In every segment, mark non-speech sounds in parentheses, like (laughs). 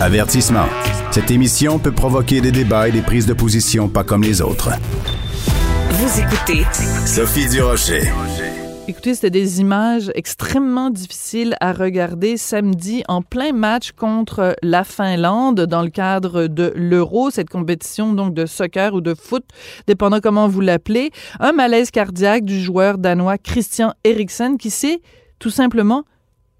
Avertissement. Cette émission peut provoquer des débats et des prises de position pas comme les autres. Vous écoutez Sophie Durocher. Écoutez, c'était des images extrêmement difficiles à regarder samedi en plein match contre la Finlande dans le cadre de l'Euro, cette compétition donc de soccer ou de foot, dépendant comment vous l'appelez. Un malaise cardiaque du joueur danois Christian Eriksen qui s'est tout simplement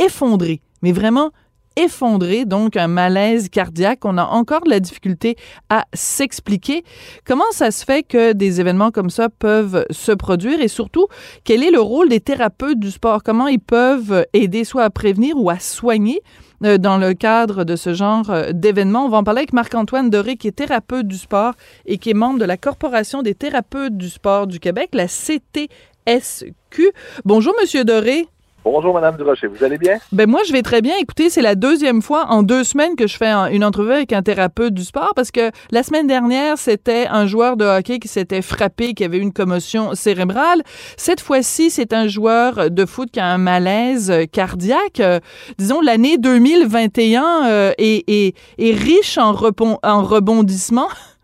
effondré, mais vraiment effondré, donc un malaise cardiaque. On a encore de la difficulté à s'expliquer. Comment ça se fait que des événements comme ça peuvent se produire? Et surtout, quel est le rôle des thérapeutes du sport? Comment ils peuvent aider soit à prévenir ou à soigner euh, dans le cadre de ce genre euh, d'événements? On va en parler avec Marc-Antoine Doré, qui est thérapeute du sport et qui est membre de la Corporation des thérapeutes du sport du Québec, la CTSQ. Bonjour, Monsieur Doré. Bonjour, Madame Durocher. Vous allez bien? Ben moi, je vais très bien. Écoutez, c'est la deuxième fois en deux semaines que je fais une entrevue avec un thérapeute du sport parce que la semaine dernière, c'était un joueur de hockey qui s'était frappé, qui avait eu une commotion cérébrale. Cette fois-ci, c'est un joueur de foot qui a un malaise cardiaque. Euh, disons, l'année 2021 euh, est, est, riche en, en rebondissements. (laughs)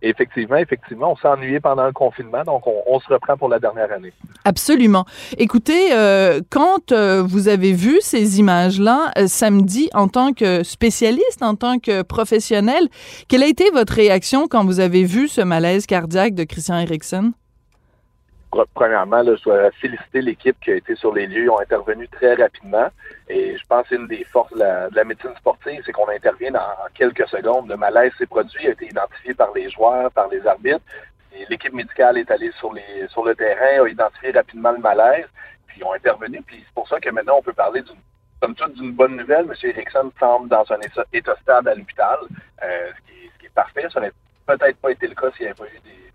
Effectivement, effectivement, on s'est ennuyé pendant le confinement, donc on, se reprend pour la dernière année. Absolument. Écoutez, euh, quand euh, vous avez vu ces images-là euh, samedi en tant que spécialiste, en tant que professionnel, quelle a été votre réaction quand vous avez vu ce malaise cardiaque de Christian Eriksen? Premièrement, je dois féliciter l'équipe qui a été sur les lieux. Ils ont intervenu très rapidement. Et je pense qu'une des forces de la, médecine sportive, c'est qu'on intervient en, quelques secondes. Le malaise s'est produit, a été identifié par les joueurs, par les arbitres. L'équipe médicale est allée sur, les, sur le terrain, a identifié rapidement le malaise, puis ils ont intervenu. Puis c'est pour ça que maintenant, on peut parler d'une comme toute d'une bonne nouvelle. M. Erickson semble dans un état, stable à l'hôpital, euh, ce, qui est, parfait. Ça n'aurait peut-être pas été le cas s'il n'y avait pas eu des,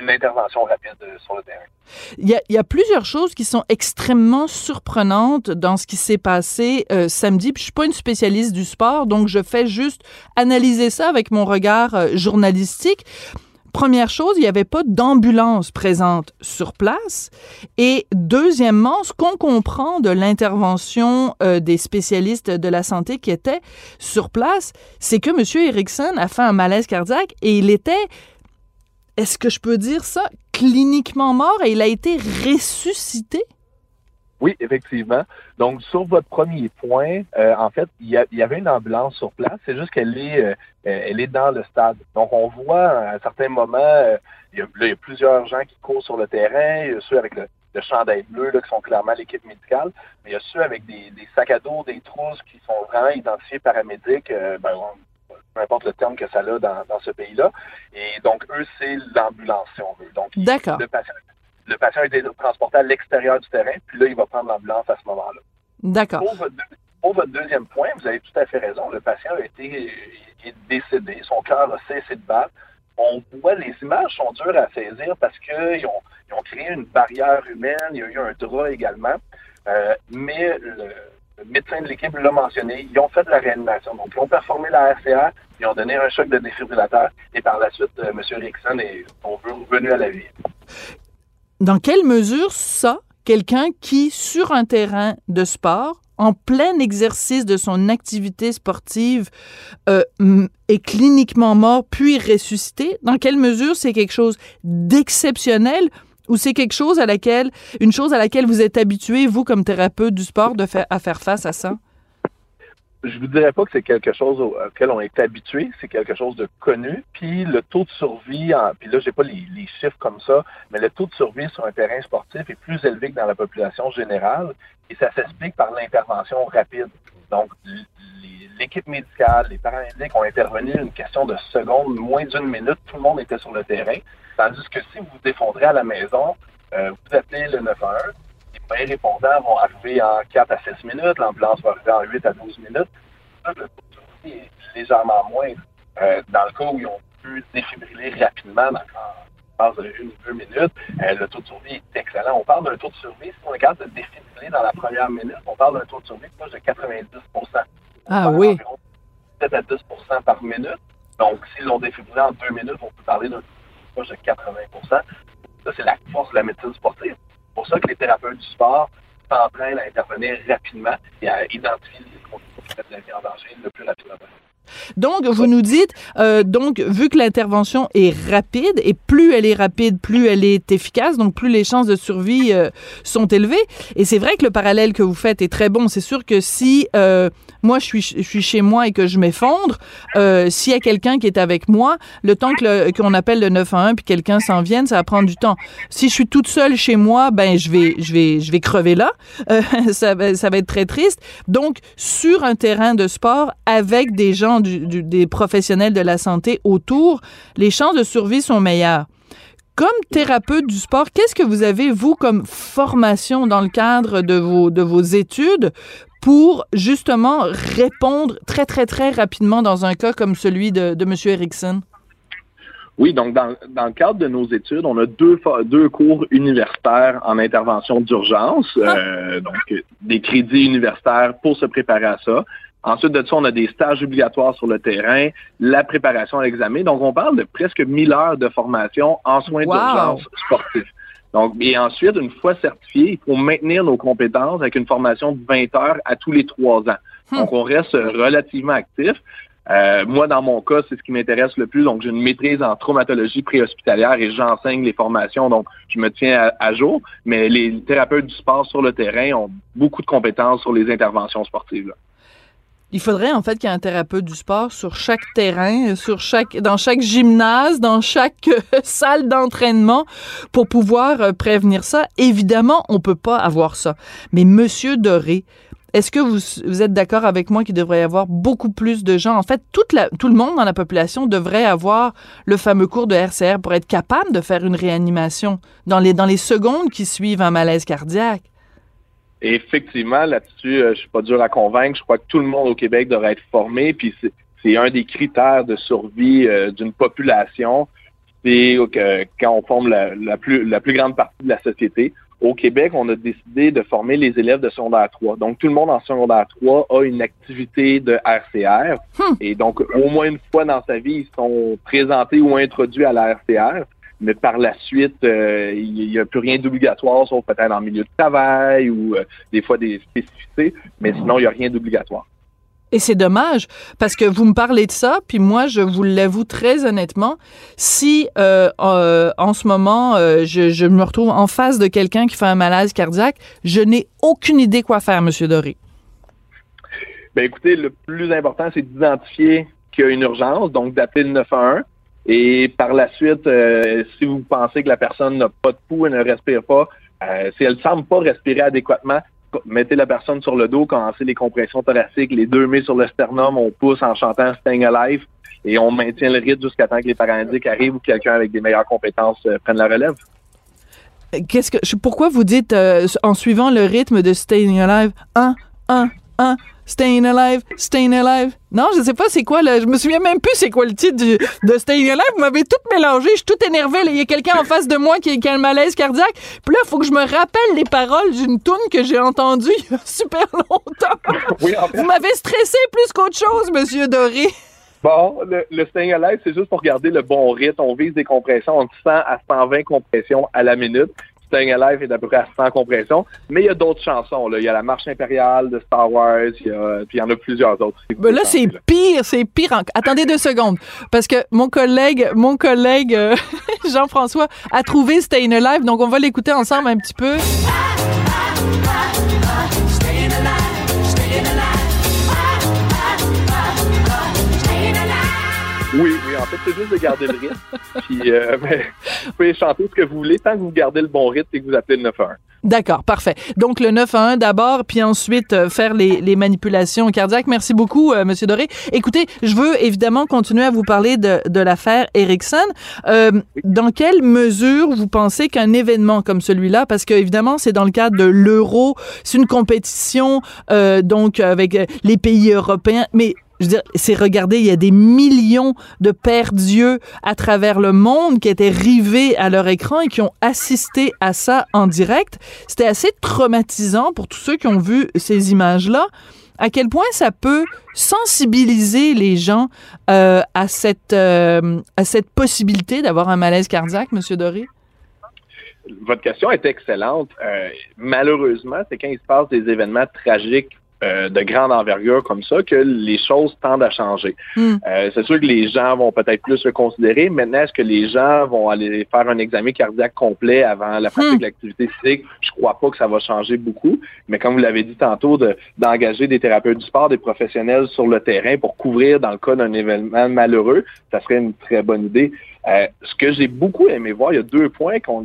une intervention rapide sur le terrain. Il y, a, plusieurs choses qui sont extrêmement surprenantes dans ce qui s'est passé euh, samedi. Puis je suis pas une spécialiste du sport, donc je fais juste analyser ça avec mon regard euh, journalistique. Première chose, il n'y avait pas d'ambulance présente sur place. Et deuxièmement, ce qu'on comprend de l'intervention euh, des spécialistes de la santé qui étaient sur place, c'est que M. Erickson a fait un malaise cardiaque et il était est-ce que je peux dire ça, cliniquement mort et il a été ressuscité? Oui, effectivement. Donc, sur votre premier point, euh, en fait, il y, avait une ambulance sur place. C'est juste qu'elle est, euh, elle est dans le stade. Donc, on voit à un certain moment, euh, il, y a, plusieurs gens qui courent sur le terrain. Il y a ceux avec le, le chandail bleu qui sont clairement l'équipe médicale. Mais il y a ceux avec des, sacs à dos, des trousses qui sont vraiment identifiés paramédics. ben, peu importe le terme que ça a dans, ce pays-là. Et donc, eux, c'est l'ambulance, si on veut. Donc, D'accord. Le patient, le patient a été transporté à l'extérieur du terrain, puis là, il va prendre l'ambulance à ce moment-là. D'accord. Pour votre, deuxième point, vous avez tout à fait raison. Le patient a été est décédé, son cœur a cessé de battre. On voit, les images sont dures à saisir parce qu'ils ont, ils ont créé une barrière humaine, il y a eu un drap également. Euh, mais le, le médecin de l'équipe l'a mentionné, ils ont fait de la réanimation. Donc, ils ont performé la RCA, ils ont donné un choc de défibrillateur et par la suite, euh, M. Rickson est revenu à la vie. Dans quelle mesure ça, quelqu'un qui, sur un terrain de sport, en plein exercice de son activité sportive, euh, est cliniquement mort puis ressuscité, dans quelle mesure c'est quelque chose d'exceptionnel ou c'est quelque chose à laquelle, une chose à laquelle vous êtes habitué, vous, comme thérapeute du sport, de à faire face à ça? Je vous dirais pas que c'est quelque chose auquel on est habitué, c'est quelque chose de connu. Puis le taux de survie, en, puis là j'ai pas les, chiffres comme ça, mais le taux de survie sur un terrain sportif est plus élevé que dans la population générale, et ça s'explique par l'intervention rapide. Donc l'équipe médicale, les paramédics ont intervenu une question de secondes, moins d'une minute, tout le monde était sur le terrain. Tandis que si vous vous à la maison, euh, vous appelez le 911, les répondants vont arriver en 4 à 6 minutes, l'ambulance va arriver en 8 à 12 minutes. le taux de survie est légèrement moins. Euh, dans le cas où ils ont pu défibriller rapidement, dans de une ou deux minutes, euh, le taux de survie est excellent. On parle d'un taux de survie, si on regarde de défibriller dans la première minute, on parle d'un taux de survie proche de 90% Ah oui. 7 à 10% par minute. Donc, s'ils l'ont défibrillé en deux minutes, on peut parler d'un proche de 80% Ça, c'est la force de la médecine sportive. Pour ça que les thérapeutes du sport s'entraînent à intervenir rapidement et à identifier les conditions la vie en le plus rapidement possible. Donc, vous nous dites, euh, donc, vu que l'intervention est rapide, et plus elle est rapide, plus elle est efficace, donc plus les chances de survie euh, sont élevées. Et c'est vrai que le parallèle que vous faites est très bon. C'est sûr que si euh, moi, je suis, je suis chez moi et que je m'effondre, s'il y a quelqu'un qui est avec moi, le temps que qu'on appelle le 911 puis quelqu'un s'en vienne, ça va prendre du temps. Si je suis toute seule chez moi, ben je vais, je vais, je vais crever là. (laughs) Ça, va, ça va être très triste. Donc, sur un terrain de sport avec des gens, du, du, des professionnels de la santé autour, les chances de survie sont meilleures. Comme thérapeute du sport, qu'est-ce que vous avez, vous, comme formation dans le cadre de vos, de vos études pour justement répondre très, très, très rapidement dans un cas comme celui de, de M. Erickson? Oui, donc dans, dans, le cadre de nos études, on a deux, deux cours universitaires en intervention d'urgence, ah. euh, donc des crédits universitaires pour se préparer à ça. Ensuite de ça, on a des stages obligatoires sur le terrain, la préparation à l'examen. Donc, on parle de presque 1000 heures de formation en soins wow. d'urgence sportifs. Donc, et ensuite, une fois certifié, il faut maintenir nos compétences avec une formation de 20 heures à tous les trois ans. Hmm. Donc, on reste relativement actif. Euh, moi, dans mon cas, c'est ce qui m'intéresse le plus. Donc, j'ai une maîtrise en traumatologie préhospitalière et j'enseigne les formations. Donc, je me tiens à, à, jour. Mais les thérapeutes du sport sur le terrain ont beaucoup de compétences sur les interventions sportives. Là. Il faudrait en fait qu'il y ait un thérapeute du sport sur chaque terrain, sur chaque, dans chaque gymnase, dans chaque euh, (laughs) salle d'entraînement pour pouvoir euh, prévenir ça. Évidemment, on peut pas avoir ça. Mais Monsieur Doré, est-ce que vous, vous êtes d'accord avec moi qu'il devrait y avoir beaucoup plus de gens? En fait, tout le monde dans la population devrait avoir le fameux cours de RCR pour être capable de faire une réanimation dans les, dans les secondes qui suivent un malaise cardiaque. Et effectivement, là-dessus, euh, je suis pas dur à convaincre. Je crois que tout le monde au Québec devrait être formé. Puis c'est un des critères de survie euh, d'une population. C'est que quand on forme la, la, plus, la plus grande partie de la société. Au Québec, on a décidé de former les élèves de secondaire 3. Donc, tout le monde en secondaire 3 a une activité de RCR. Hmm. Et donc, au moins une fois dans sa vie, ils sont présentés ou introduits à la RCR mais par la suite, euh, il n'y a plus rien d'obligatoire, sauf peut-être en milieu de travail ou euh, des fois des spécificités, mais sinon, il n'y a rien d'obligatoire. Et c'est dommage parce que vous me parlez de ça, puis moi, je vous l'avoue très honnêtement, si euh, euh, en ce moment, euh, je, je, me retrouve en face de quelqu'un qui fait un malaise cardiaque, je n'ai aucune idée quoi faire, Monsieur Doré. Ben écoutez, le plus important, c'est d'identifier qu'il y a une urgence, donc d'appeler le 911. Et par la suite, euh, si vous pensez que la personne n'a pas de pouls et ne respire pas, euh, si elle ne semble pas respirer adéquatement, mettez la personne sur le dos, commencez les compressions thoraciques, les deux mains sur le sternum, on pousse en chantant Staying Alive et on maintient le rythme jusqu'à temps que les paralytiques arrivent ou quelqu'un avec des meilleures compétences euh, prenne la relève. Qu'est-ce que pourquoi vous dites en suivant le rythme de Staying Alive 1 1 1 Staying Alive, Staying Alive. Non, je sais pas c'est quoi, là. Je me souviens même plus c'est quoi le titre du, de Staying Alive. Vous m'avez tout mélangé. Je suis tout énervé. Il y a quelqu'un en face de moi qui, qui, a un malaise cardiaque. Puis là, il faut que je me rappelle les paroles d'une toune que j'ai entendue il y a super longtemps. Oui, en fait. Vous m'avez stressé plus qu'autre chose, Monsieur Doré. Bon, le, le Staying Alive, c'est juste pour garder le bon rythme. On vise des compressions entre 100 à 120 compressions à la minute. Staying Alive est à peu près à 100 compressions. Mais il y a d'autres chansons. Là. Il y a la Marche impériale de Star Wars, il y, a, puis il y en a plusieurs autres. Ben là, c'est pire, c'est pire. En... Attendez deux secondes. Parce que mon collègue, mon collègue euh, (laughs) Jean-François a trouvé Staying Alive, donc on va l'écouter ensemble un petit peu. En fait, c'est juste de garder le rythme. (laughs) Puis, euh, ben, vous pouvez chanter ce que vous voulez tant que vous gardez le bon rythme et que vous appelez le 911. D'accord, parfait. Donc, le 911 d'abord, puis ensuite euh, faire les, les, manipulations cardiaques. Merci beaucoup, euh, Monsieur Doré. Écoutez, je veux évidemment continuer à vous parler de, de l'affaire Erickson. Euh, oui. Dans quelle mesure vous pensez qu'un événement comme celui-là, parce que évidemment, c'est dans le cadre de l'euro, c'est une compétition, euh, donc avec les pays européens, mais je veux dire, c'est regarder, il y a des millions de pères dieux à travers le monde qui étaient rivés à leur écran et qui ont assisté à ça en direct. C'était assez traumatisant pour tous ceux qui ont vu ces images-là. À quel point ça peut sensibiliser les gens euh, à cette euh, à cette possibilité d'avoir un malaise cardiaque, Monsieur Doré? Votre question est excellente. Euh, malheureusement, c'est quand il se passe des événements tragiques euh, de grande envergure comme ça que les choses tendent à changer. Hmm. Euh, c'est sûr que les gens vont peut-être plus le considérer. Maintenant, est-ce que les gens vont aller faire un examen cardiaque complet avant la pratique Hmm. de l'activité physique? Je crois pas que ça va changer beaucoup. Mais comme vous l'avez dit tantôt, de- d'engager des thérapeutes du sport, des professionnels sur le terrain pour couvrir dans le cas d'un événement malheureux, ça serait une très bonne idée. Euh, ce que j'ai beaucoup aimé voir, il y a deux points a quand-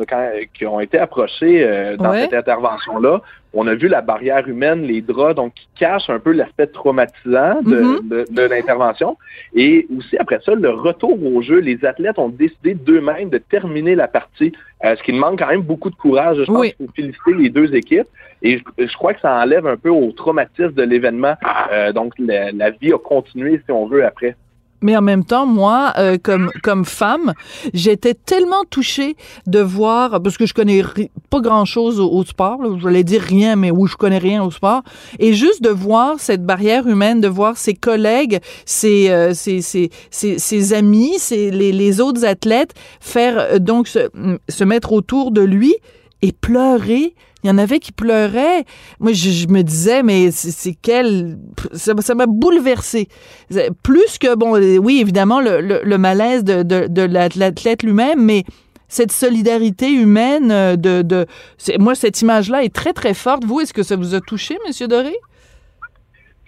qui ont été approchés euh, dans Ouais. cette intervention-là. On a vu la barrière humaine, les draps, donc qui cachent un peu l'aspect traumatisant de, Mhm. de- de l'intervention. Et aussi, après ça, le retour au jeu. Les athlètes ont décidé d'eux-mêmes de terminer la partie, euh, ce qui demande quand même beaucoup de courage. Je pense Oui. qu'il faut féliciter les deux équipes. Et je, je crois que ça enlève un peu au traumatisme de l'événement. Euh, donc, la, la vie a continué, si on veut, après. Mais en même temps, moi, euh, comme comme femme, j'étais tellement touchée de voir parce que je connais pas grand chose au, sport. Là, je voulais dire rien, mais oui, je connais rien au sport. Et juste de voir cette barrière humaine, de voir ses collègues, ses euh, ses, ses, ses, amis, ses, les, les autres athlètes faire euh, donc se, se mettre autour de lui et pleurer. Il y en avait qui pleuraient. Moi, je, je me disais, mais c'est quel... Ça m'a bouleversé. Plus que, bon, oui, évidemment, le, le, le malaise de, de, de l'athlète lui-même, mais cette solidarité humaine euh, de... de moi, cette image-là est très, très forte. Vous, est-ce que ça vous a touché, Monsieur Doré?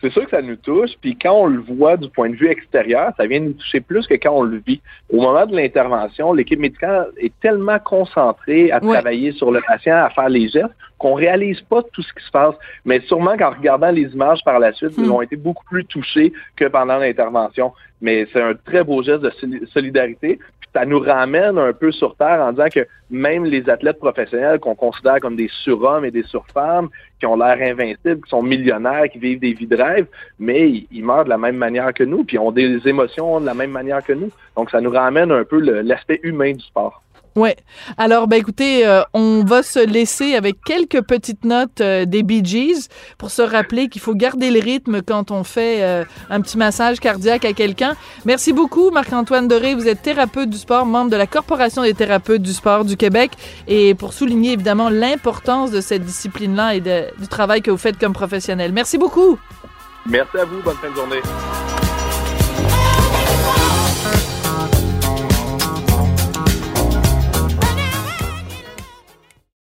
C'est sûr que ça nous touche, puis quand on le voit du point de vue extérieur, ça vient nous toucher plus que quand on le vit. Au moment de l'intervention, l'équipe médicale est tellement concentrée à travailler sur le patient, à faire les gestes, qu'on réalise pas tout ce qui se passe. Mais sûrement qu'en regardant les images par la suite, Hmm. ils ont été beaucoup plus touchés que pendant l'intervention. Mais c'est un très beau geste de soli- solidarité. Puis ça nous ramène un peu sur Terre en disant que même les athlètes professionnels qu'on considère comme des surhommes et des surfemmes, qui ont l'air invincibles, qui sont millionnaires, qui vivent des vies de rêve, mais ils, ils meurent de la même manière que nous, puis ont des émotions de la même manière que nous. Donc ça nous ramène un peu l'aspect humain du sport. Ouais. Alors, ben écoutez, euh, on va se laisser avec quelques petites notes euh, des Bee Gees pour se rappeler qu'il faut garder le rythme quand on fait euh, un petit massage cardiaque à quelqu'un. Merci beaucoup, Marc-Antoine Doré. Vous êtes thérapeute du sport, membre de la Corporation des thérapeutes du sport du Québec. Et pour souligner évidemment l'importance de cette discipline-là et du travail que vous faites comme professionnel. Merci beaucoup. Merci à vous, bonne fin de journée.